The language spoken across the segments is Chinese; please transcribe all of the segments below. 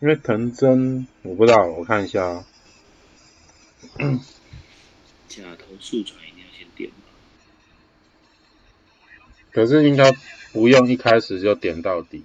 因为藤真我不知道，我看一下啊。假头速传一定要先点吗？可是应该不用一开始就点到底。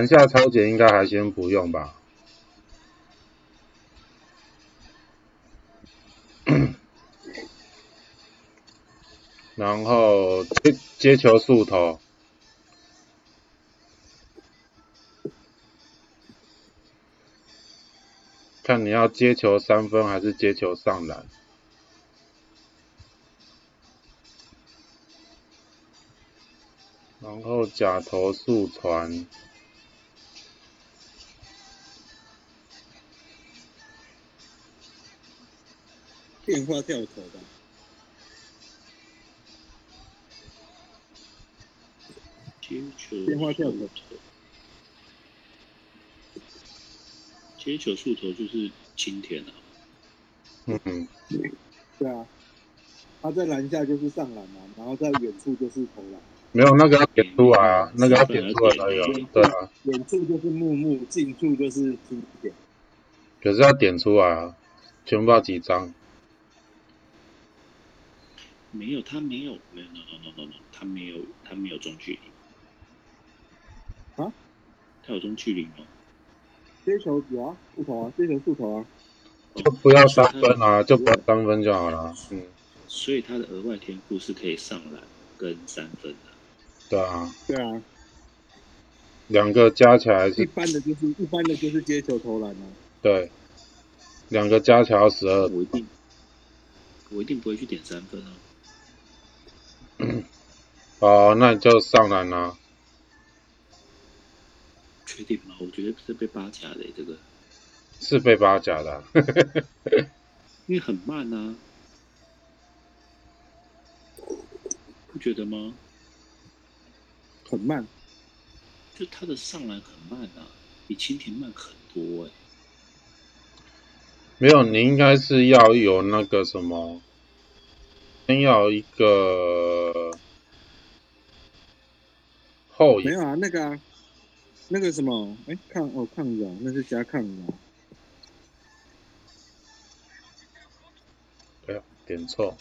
等下超解应该还先不用吧。然后接接球速投，看你要接球三分还是接球上篮。然后假投速传，变化跳投吧。接球电话接球速投就是青田啊。嗯，对啊，他在篮下就是上篮嘛，然后在远处就是投篮，没有那个要点出来啊，那个要点出来才有，对啊，远处就是木木，近处就是青田。可是要点出来啊，全部要几张？没有，他没有，没有，no no no no no，他没有，他没有中距离。啊？他有中距离吗？接球有啊，速投啊，接球速投啊。就不要三分啊，就不要三分就好了。嗯，所以他的额外天赋是可以上篮跟三分的。对啊，对啊，两个加起来一，般的就是一般的就是接球投篮啊。对，两个加起来要十二。我一定，我一定不会去点三分啊。哦，那你就上篮啦、确定吗？我觉得是被八夹的这个，是被八甲的啊、因为很慢啊，不觉得吗？很慢，就他的上篮很慢啊，比蜻蜓慢很多哎、没有，你应该是要有那个什么，先要一个没有啊，那个啊，那个什么，哎，抗哦抗氧，那是加抗扰。对啊，点错。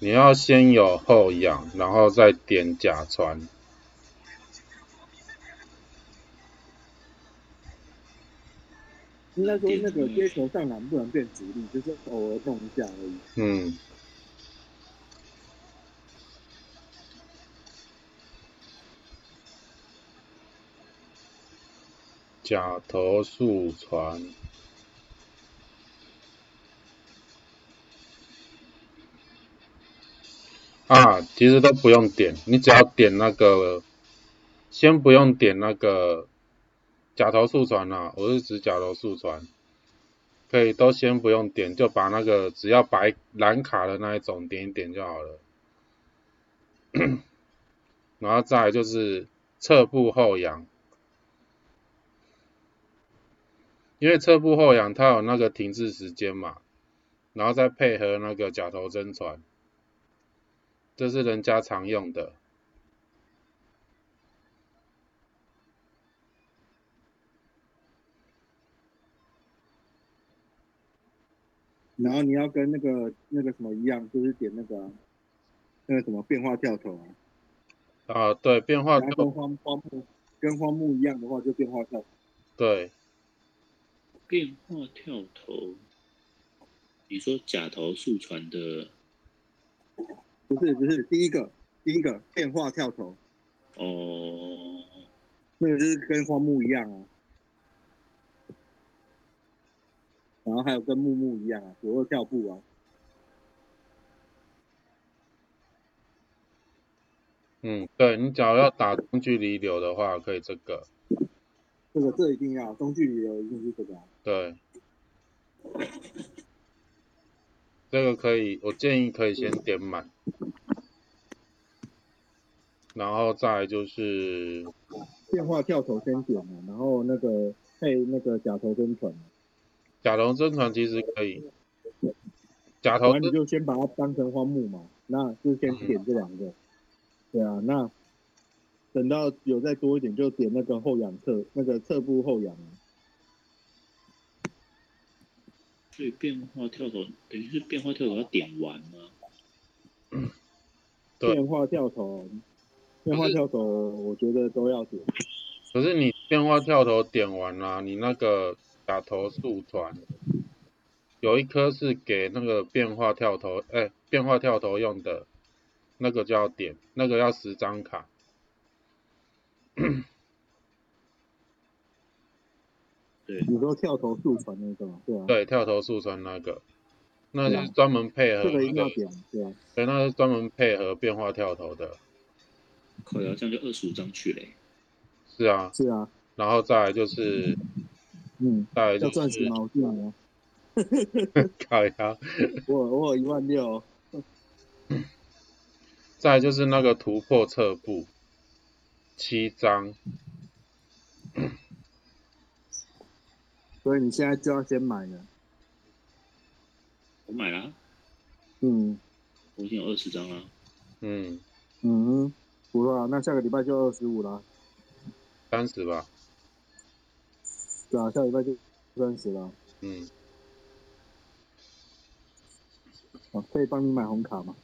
你要先有后仰，然后再点甲传。应该说那个接球上篮不能变主力，就是偶尔弄一下而已。嗯，假头速传。啊，其实都不用点，你只要点那个，先不用点那个假头速传啊，我是指假头速传，可以都先不用点，就把那个只要白蓝卡的那一种点一点就好了。然后再就是侧步后仰，因为侧步后仰它有那个停滞时间嘛，然后再配合那个假头真传，这是人家常用的。然后你要跟那个那个什么一样，就是点那个啊那个什么变化跳投啊。啊，对，变化跟荒荒木跟荒木一样的话，就变化跳。对，变化跳投，你说假投速传的不是不是，第一个第一个变化跳投，哦，那个就是跟花木一样啊。然后还有跟木木一样啊，左右跳步啊。嗯，对你只要要打中距离流的话，可以这个。对这个这一定要中距离的一定是这个啊。对，这个可以，我建议可以先点满，然后再来就是变化跳头先点了，然后那个配那个假头真传，假头真传其实可以，假头你就先把它当成荒木嘛，那就先点这两个。对啊，那等到有再多一点就点那个后仰侧那个侧部后仰啊。所以变化跳投等于是变化跳投要点完吗？对变化跳投，变化跳投，我觉得都要点。可是你变化跳投点完啦、你那个打投速传有一颗是给那个变化跳投，哎、变化跳投用的，那个就要点，那个要十张卡。对，你说跳投速传那个嘛，对啊，对，跳投速传那个，那就是专门配合这个那个，一定要点，对啊。对，那是专门配合变化跳投的。靠腰这样就二十五张去嘞。是啊，是啊，然后再来就是，嗯，再来就要钻石是吗？我记得没有，靠呀，我我有一万六，再来就是那个突破侧步，七张，所以你现在就要先买了。我买了，嗯我已经有二十张了。嗯，嗯，不错啊，那下个礼拜就二十五了。三十吧，对啊，下礼拜就三十了。嗯，啊，可以帮你买红卡吗？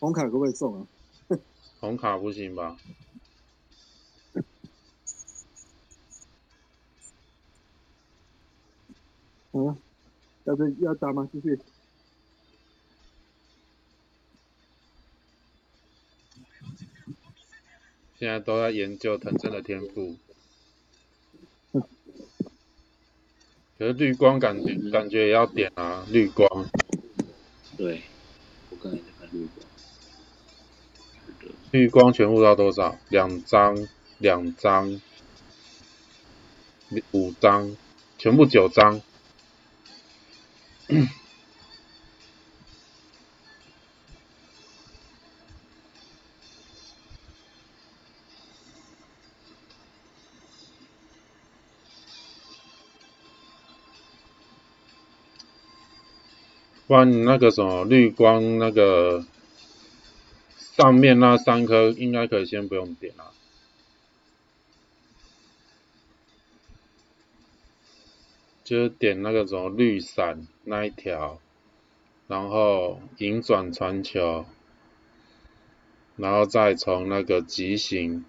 红卡可不可以送啊？红卡不行吧？嗯，要这要打吗？继续。现在都在研究藤真的天赋。可是绿光感觉感觉也要点啊，绿光。对，我刚才在看绿光。绿光全部到多少？两张，两张，五张，全部九张。不然你那个什么绿光那个上面那三颗应该可以先不用点啊。就是点那个什么绿伞那一条，然后引转传球，然后再从那个急行，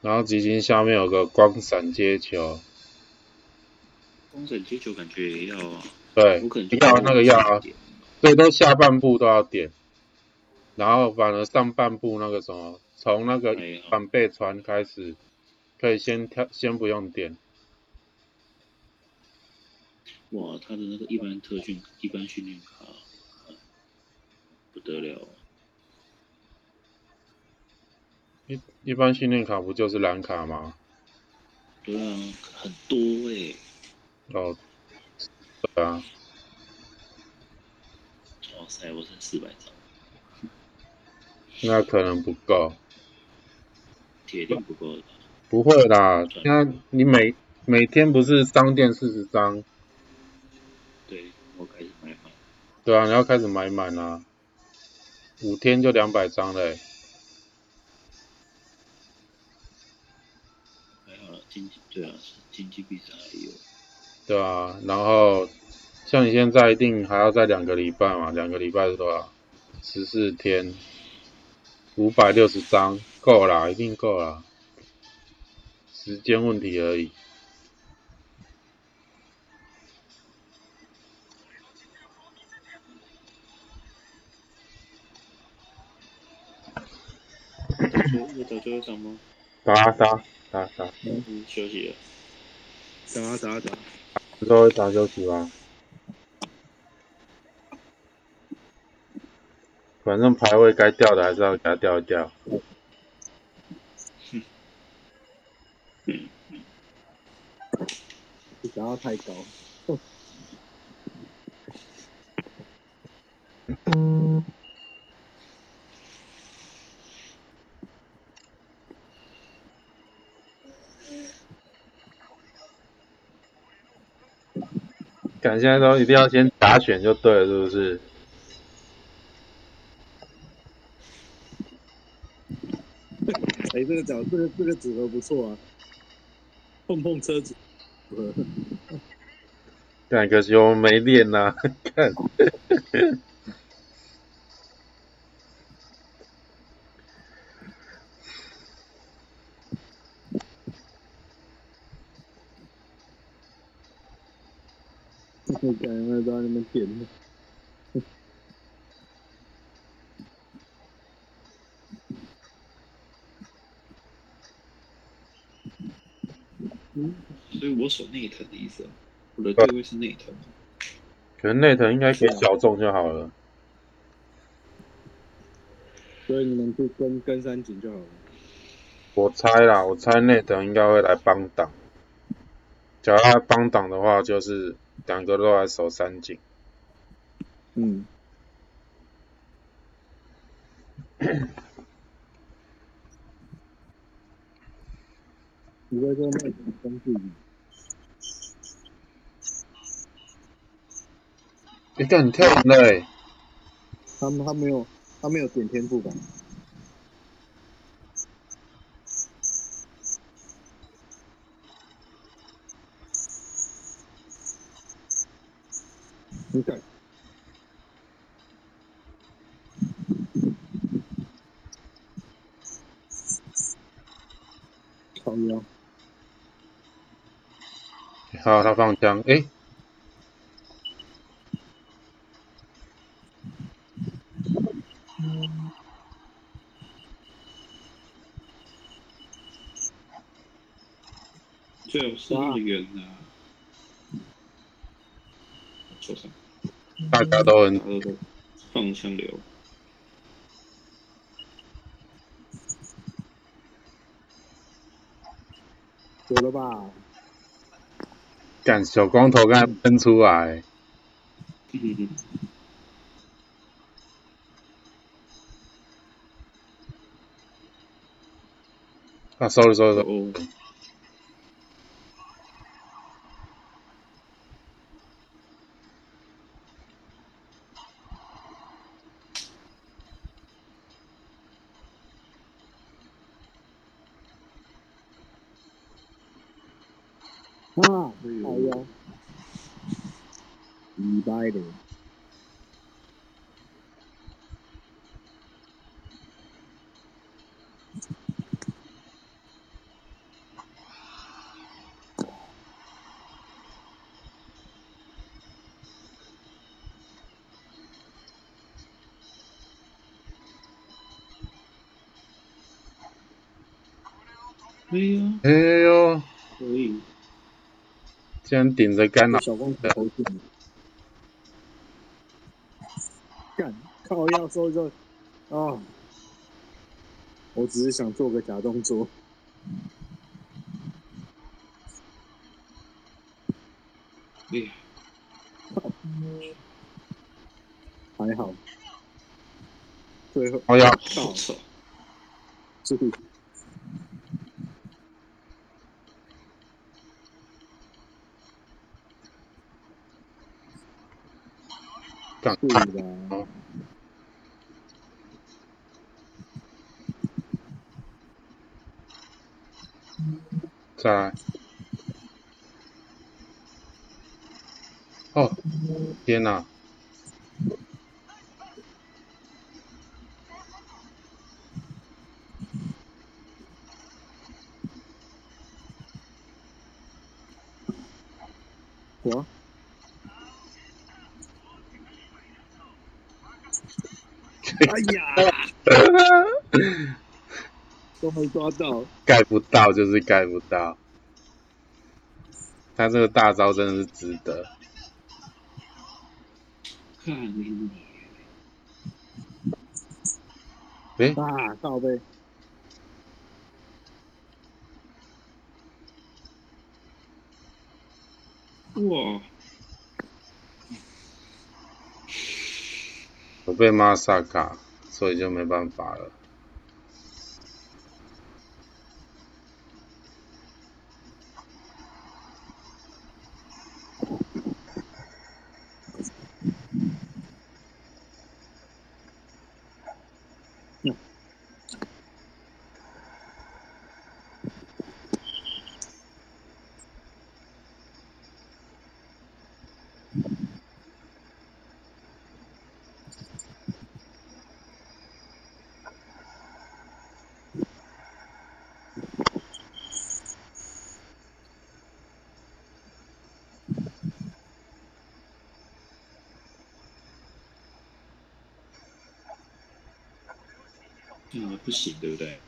然后急行下面有个光闪接球，光闪接球感觉也要啊，对要那个要啊，点所以都下半部都要点，然后反而上半部那个什么，从那个哎反背传开始，可以先跳，先不用点。哇，他的那个一般特训、一般训练卡，啊不得了。一一般训练卡不就是蓝卡吗？对啊，很多哎、哦，对啊，哇塞，我剩四百张，那可能不够。铁定不够的。不会啦，现在你每每天不是商店四十张，对，我开始买满。对啊，你要开始买满啦，五天就两百张嘞、还好，经济对啊，是经济还有。对啊，然后像你现在一定还要再两个礼拜嘛，两个礼拜是多少？十四天，五百六十张，够啦，一定够啦，时间问题而已。又到最后一场吗？打打打打，嗯，休息了。打啊打啊打啊，最后一场休息吧。反正排位该掉的还是要给它掉一掉。不想要太高。哼。感谢爱豆，一定要先打选就对了，是不是？哎，这个角，这个这个组合不错啊，碰碰车组合。但可惜我们没练呐、看。我感觉都在那边点。所守内藤的意思啊，我的定位是内藤。可能内藤应该给小众就好了。所以你们就跟跟三井就好了。我猜啦，我猜内藤应该会来帮挡。假如他帮挡的话，就是两个都来守三井。嗯。你会说内藤跟自己？你看你跳完了欸。他们他没有他没有点天赋吧？你看，靠腰，好，他放枪，诶、最好是那个圆啊，受伤，大家都很放枪流。有了吧？干小光头刚才喷出来，嗯。哼啊，sorry sorry sorry，哦，啊，靠腰，一百的。哎呦，哎呦，可以，竟然顶着干了，小光头进了，干靠要收一收。啊！我只是想做个假动作，哎呀，还好。最后哦呀，好丑，注意，干注意啦！再来。哦，天哪！哎呀，都没抓到，盖不到就是盖不到，他这个大招真的是值得。看你，诶、啊，靠背，哇，被骂萨卡，所以就没办法了。嗯，不行，对不对？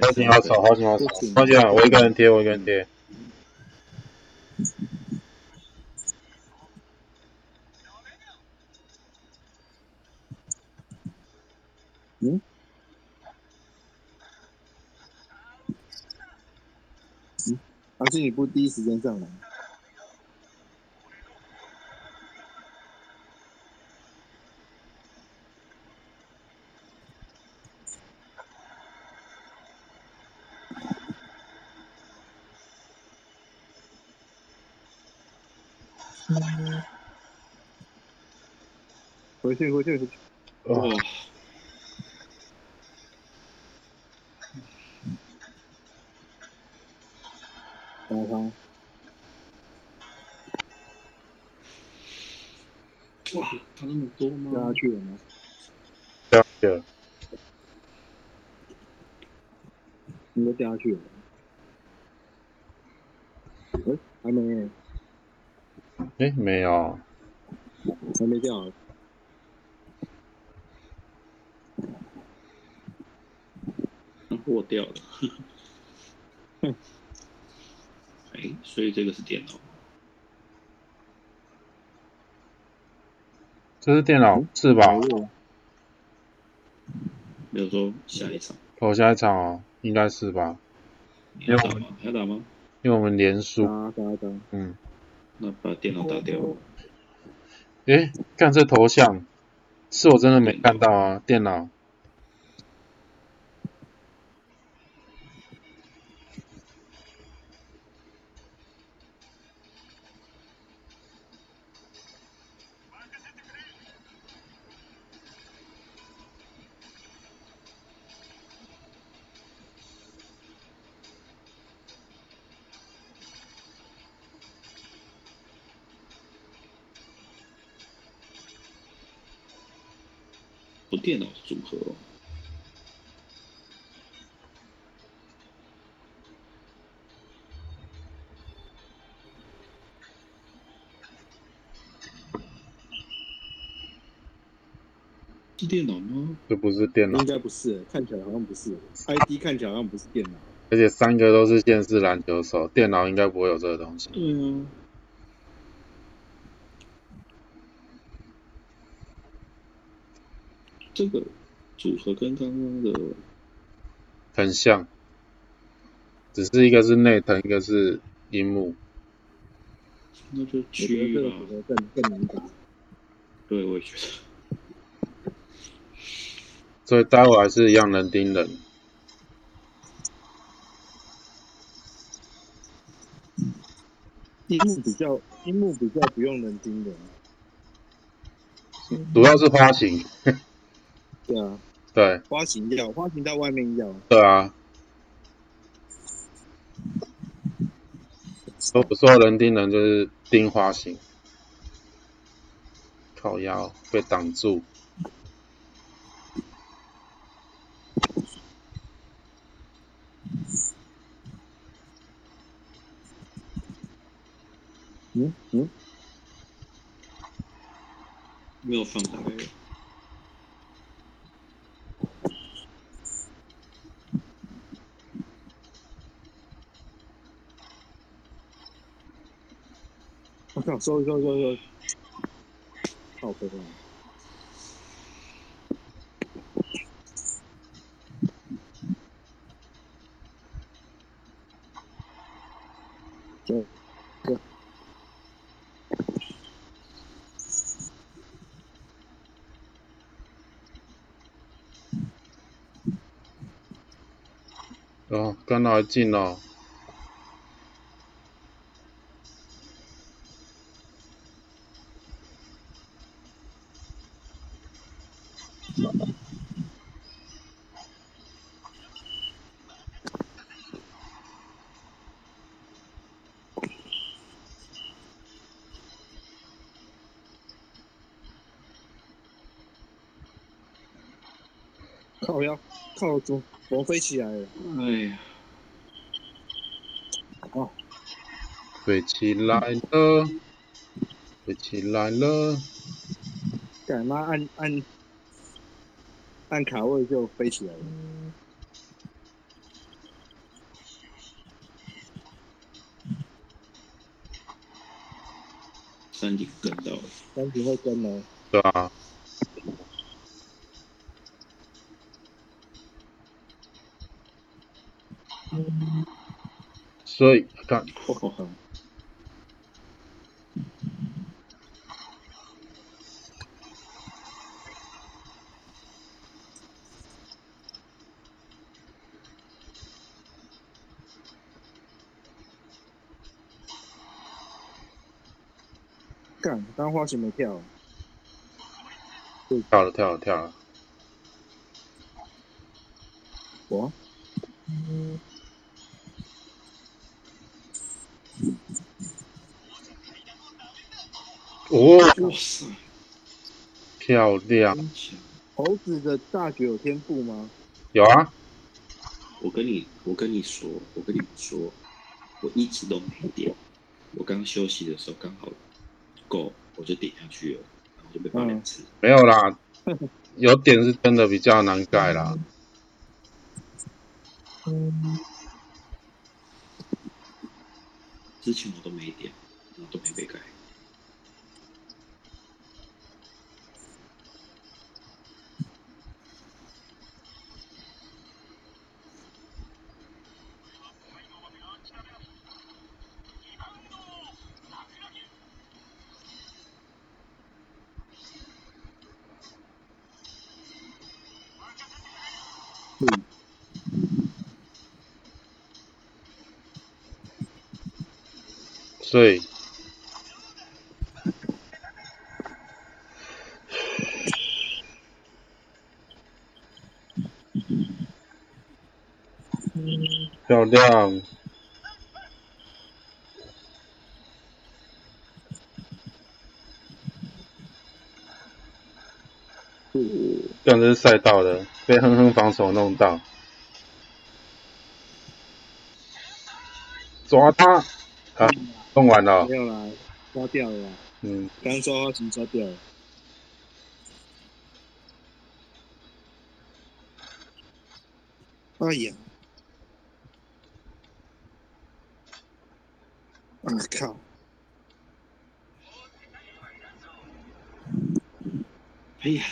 好紧好吵，好紧好吵，好紧要！我一个人贴，我一个人贴。嗯？嗯？还是你不第一时间上来？回去，回去，回去。哇，哦，打他。哇，他那么多掉吗下？去了吗？这样的，你都掉下去了。哎、还没，诶，没有，还没掉。破掉了。哎，所以这个是电脑。这是电脑是吧？没有说下一场哦下一场哦，应该是吧？你要打吗？还要打吗？因为我们连输，打打打，嗯，那把电脑打掉。诶，看这头像，是我真的没看到啊，电脑。我电脑组合哦。是电脑吗？这不是电脑应，该不是，看起来好像不是。ID 看起来好像不是电脑。而且三个都是县市篮球手，电脑应该不会有这个东西。对啊。这个组合跟刚刚的很像，只是一个是内藤，一个是樱木。那就我区觉得这域吧个组。合更更难打。对，我也觉得。所以待会还是一样能盯人。樱木比较，樱木比较不用人盯人。主要是花型，对啊，对。花型要，花型在外面要。对啊，所所有人盯人就是盯花型，靠腰被挡住，嗯？嗯，没有放开。看，走走走走，好，哥哥，对，对，哦，跟那近哦。靠腰，靠怎么怎么飞起来了？哎呀，哦，飞起来了，飞起来了。干嘛按按按卡位就飞起来了。山顶跟到了，三井会跟吗，对啊，所以看干，刚花型没跳，跳了跳了跳了，我？嗯哦，哇塞，漂亮，猴子的大学有天赋吗？有啊，我跟你，我跟你说，我跟你们说，我一直都没点。我刚休息的时候刚好够，我就点下去了，然后就被骂两次。没有啦，有点是真的比较难盖啦。之前我都没点，然后都没被改。所以。漂亮，这样子是赛道的，被哼哼防守弄到，抓他，啊，弄完了，没有啦，抓掉了啦，嗯，刚抓花型抓掉了。哎呀！啊靠！哎呀，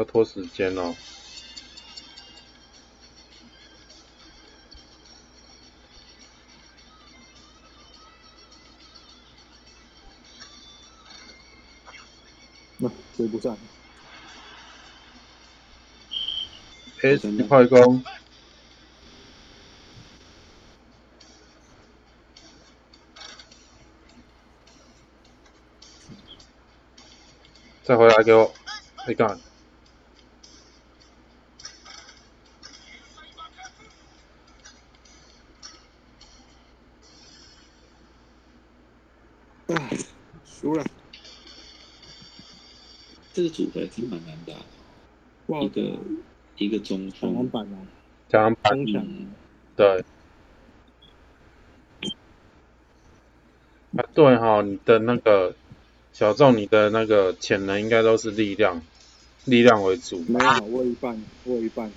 要拖时间哦。那追不上，S 快攻，再回来给我，你看，是蛮难打的。不好打一个一个中锋，板啊，讲板嗯，对，啊对哈、你的那个小众，你的那个潜能应该都是力量，力量为主，没有，我一半，我一半，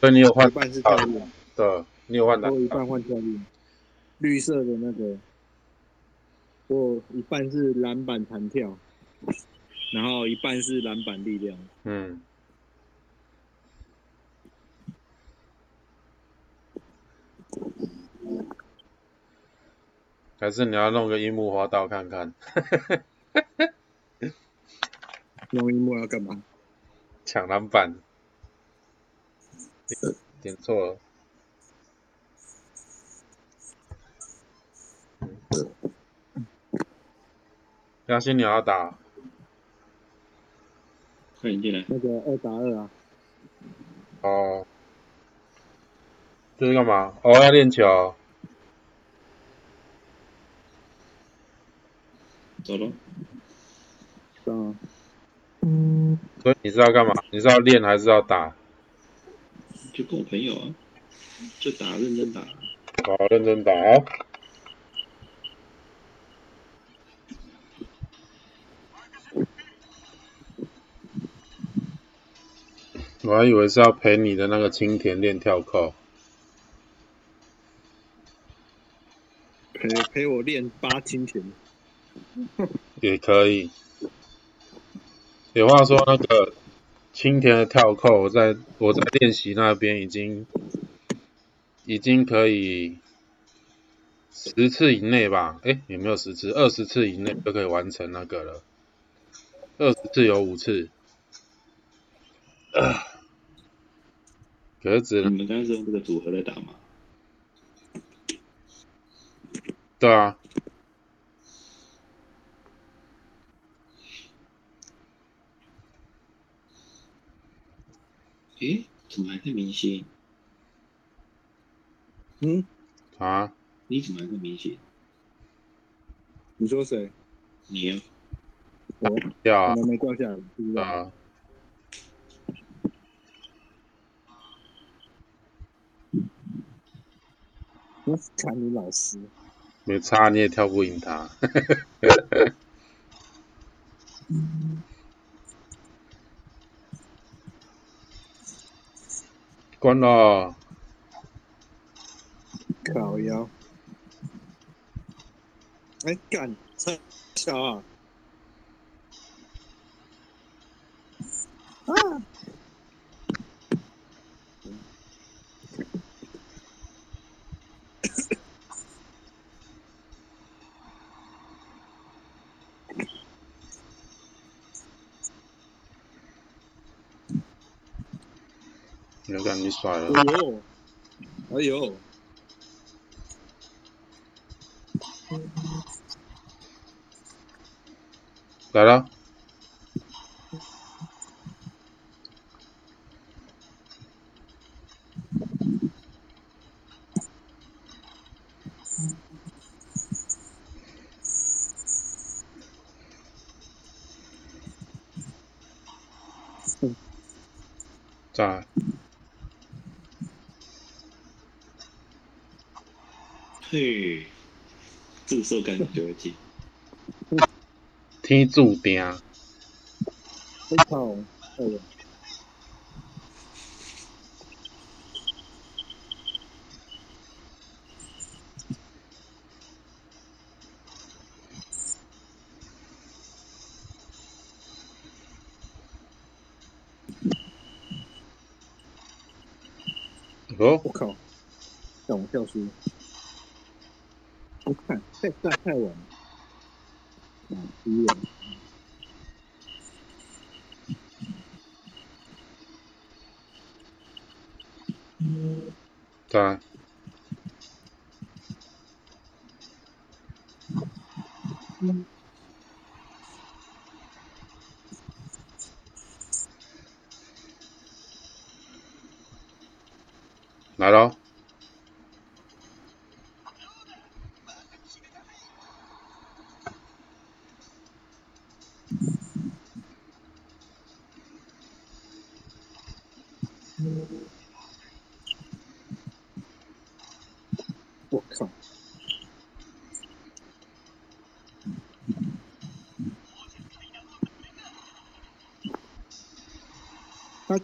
所以你有换一半是跳跃，对，你有换的我，一半换跳跃，绿色的那个，我一半是篮板弹跳，然后一半是篮板力量。嗯。还是你要弄个樱木花道看看？弄樱木要干嘛？抢篮板。点错了。嘉欣，你要打？快点进来。那个二打二啊，哦。这是干嘛？哦，要练球。走了。是啊。所以你是要干嘛？你是要练还是要打？就跟我朋友啊，就打，认真打。好，认真打我还以为是要陪你的那个青田练跳扣。陪陪我练八青田。也可以。有话说，那个青田的跳扣，我在我在练习那边已经已经可以十次以内吧？哎，有没有十次？二十次以内就可以完成那个了。二十次有五次。格子，你们刚才是用这个组合在打吗？对啊。诶，怎么还在明星？嗯？啊？你怎么还在明星？你说谁？你啊？我？掉啊？没掉下来，是不啊。我看你老师。没差，你也跳不赢他。关了。烤腰。哎，干，超小啊！啊！你甩了。哎呦！哎呦！来了。在。嘿，这个时候赶紧丢进。天注定。非常，哎呀。哦，我靠！让我跳书。不看太太太晚了。嗯，医院。在。来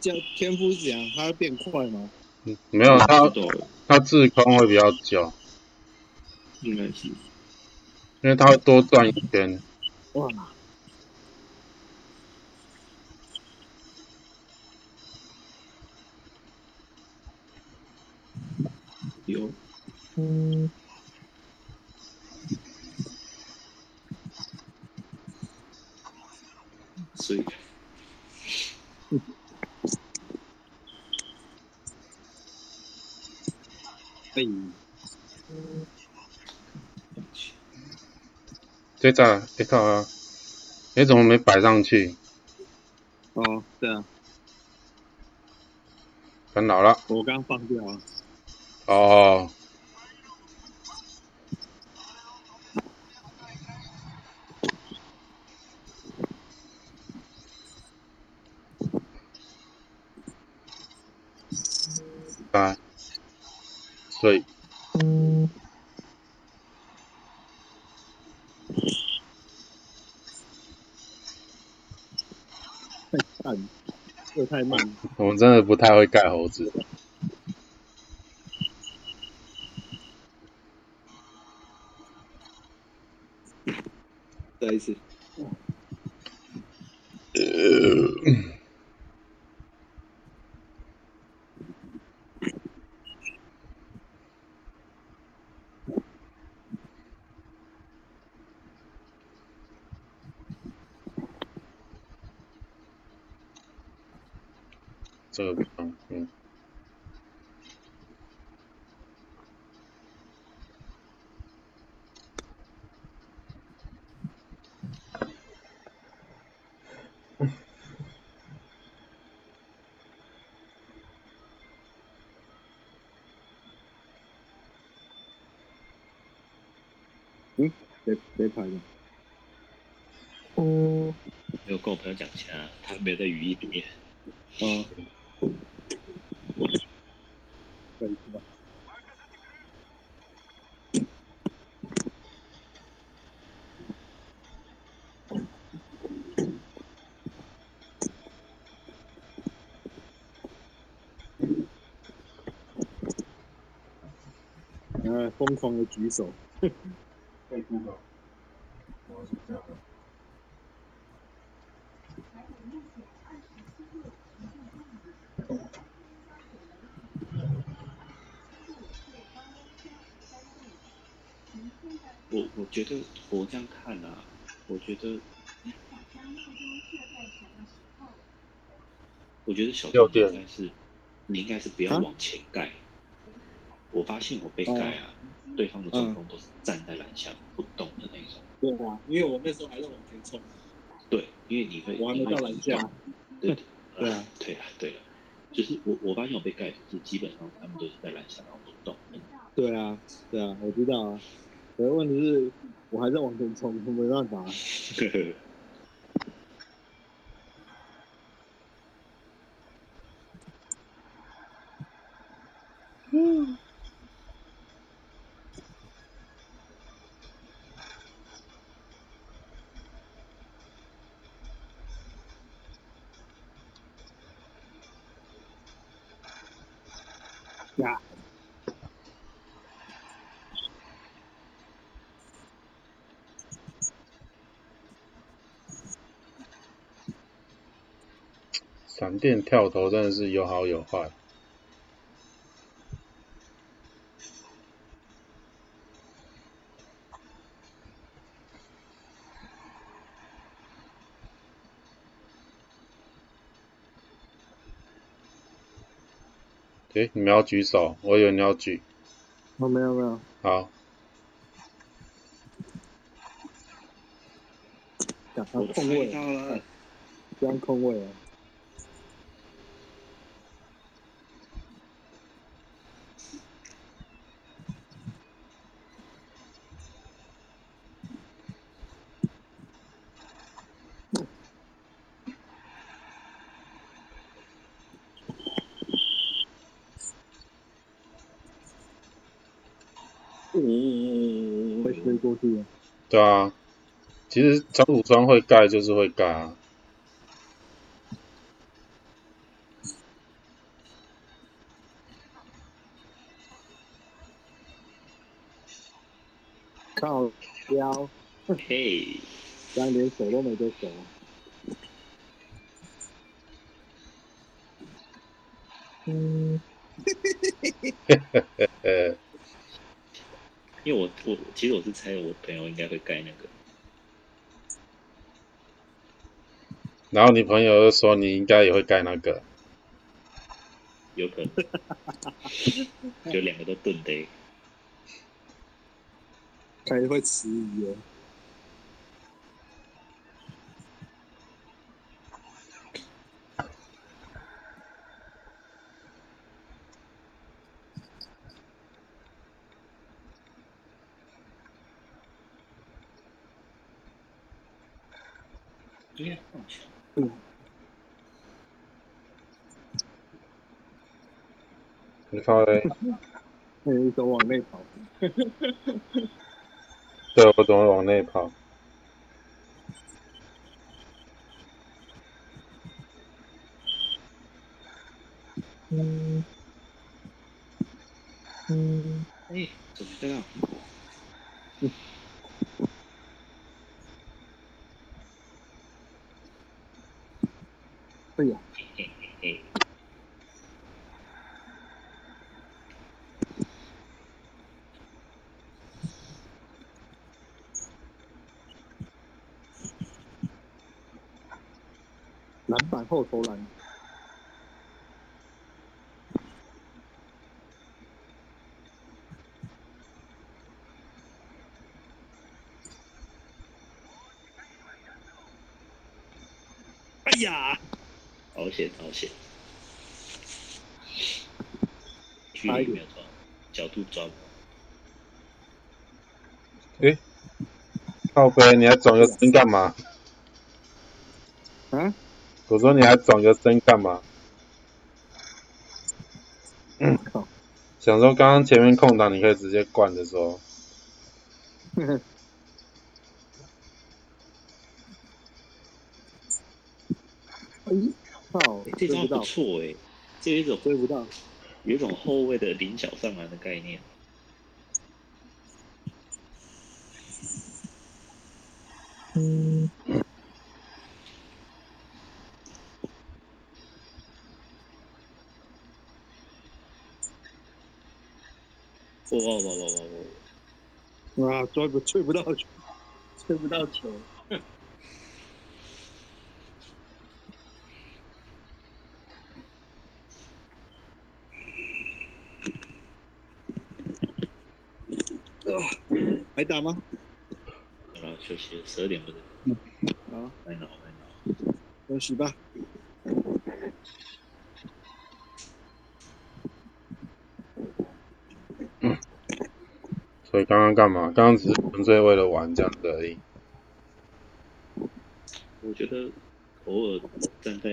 叫天赋是这样，它变快吗？没有它，它自空会比较久。应该是，因为它会多转一圈。哇。有。嗯。水。哎，这咋？哎靠啊！你，怎么没摆上去？哦，对啊，干扰了。我刚放掉啊。哦。所以。太慢，又太慢。我们真的不太会盖猴子。再一次。呃。这个嗯嗯。嗯，谁谁拍的？哦，没有跟我朋友讲一下，他没在语音里面。嗯。可以是吧？呃，疯狂的举手。可以举手。我是这样的。我我觉得我这样看啊，我觉得，我觉得小应该是，你应该是不要往前盖。我发现我被盖啊，对方的中锋都是站在篮下不动的那种。对啊，因为我那时候还在往前冲。对，因为你会，我还没到篮下。对 对啊，对啊，对啊，就是我我发现我被盖是基本上他们都是在篮下然后不动。对啊，对啊，我知道啊。可是问题是，我还在往前冲，没办法。嗯。呀。闪电跳投真的是有好有坏。诶，你们要举手，我以为你要举。哦，没有没有。好。讲他空位了，这样空位啊。对啊，其实长土砖会盖就是会盖啊。靠标，嘿，这样连手都没得手。嗯，嘿嘿嘿嘿嘿嘿嘿。因为我我其实我是猜我朋友应该会盖那个，然后你朋友就说你应该也会盖那个，有可能，就两个都钝的。开会迟疑哦。你看嘞，那你总往内跑，对我怎么会往内跑？嗯嗯，哎，怎么这样？哎呀，嘿嘿嘿，篮板后投篮，哎呀，好险好险！距差一点离没有抓，角度抓不好。诶，靠背，你还转个身干嘛？啊，我说你还转个身干嘛？靠，想说刚刚前面空档你可以直接灌的时候，哎，靠，这招不，错哎，这有一种追不到，有一种后卫的临脚上篮的概念。嗯，哇哇哇哇哇哇！啊，追不追不到球，追不到球，啊，还打吗？然后休息，十二点不是？啊，来脑来脑。休息吧。所以刚刚干嘛？刚刚只是纯粹为了玩这样子而已。我觉得偶尔站在